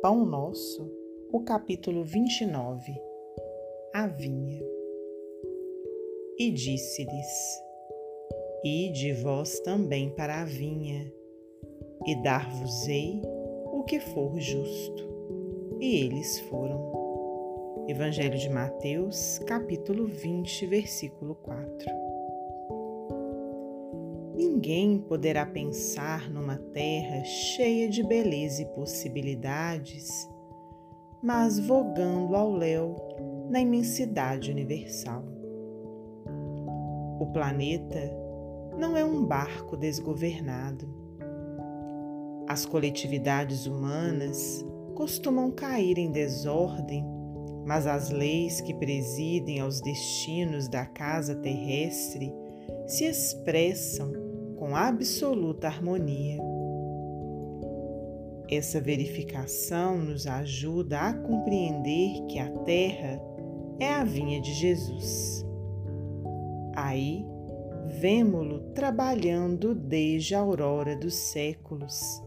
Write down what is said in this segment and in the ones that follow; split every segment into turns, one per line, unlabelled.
Pão Nosso, o capítulo 29 A Vinha. E disse-lhes: Ide vós também para a vinha, e dar-vos-ei o que for justo. E eles foram. Evangelho de Mateus, capítulo 20, versículo 4. Ninguém poderá pensar numa terra cheia de beleza e possibilidades, mas vogando ao léu na imensidade universal. O planeta não é um barco desgovernado. As coletividades humanas costumam cair em desordem, mas as leis que presidem aos destinos da casa terrestre se expressam com absoluta harmonia. Essa verificação nos ajuda a compreender que a terra é a vinha de Jesus. Aí, vemo-lo trabalhando desde a aurora dos séculos,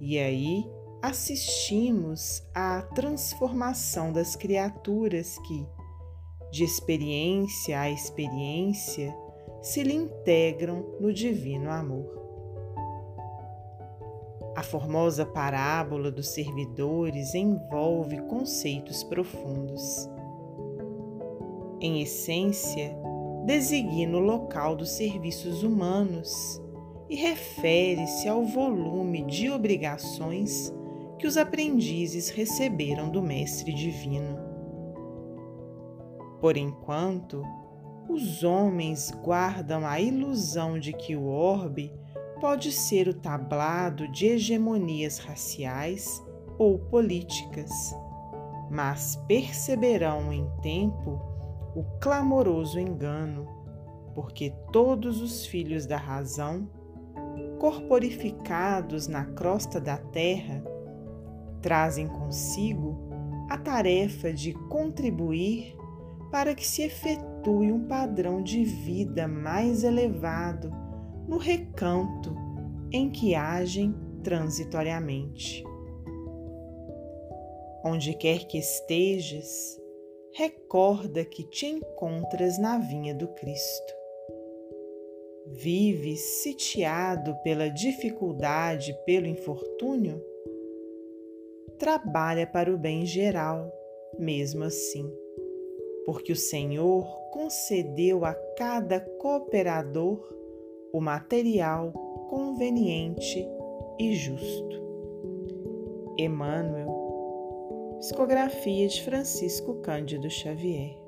e aí assistimos à transformação das criaturas que, de experiência a experiência, se lhe integram no divino amor. A formosa parábola dos servidores envolve conceitos profundos. Em essência, designa o local dos serviços humanos e refere-se ao volume de obrigações que os aprendizes receberam do Mestre Divino. Por enquanto, os homens guardam a ilusão de que o orbe pode ser o tablado de hegemonias raciais ou políticas, mas perceberão em tempo o clamoroso engano, porque todos os filhos da razão, corporificados na crosta da terra, trazem consigo a tarefa de contribuir para que se efetue um padrão de vida mais elevado no recanto em que agem transitoriamente. Onde quer que estejas, recorda que te encontras na vinha do Cristo. Vives sitiado pela dificuldade, pelo infortúnio? Trabalha para o bem geral, mesmo assim porque o Senhor concedeu a cada cooperador o material conveniente e justo. Emmanuel, psicografia de Francisco Cândido Xavier.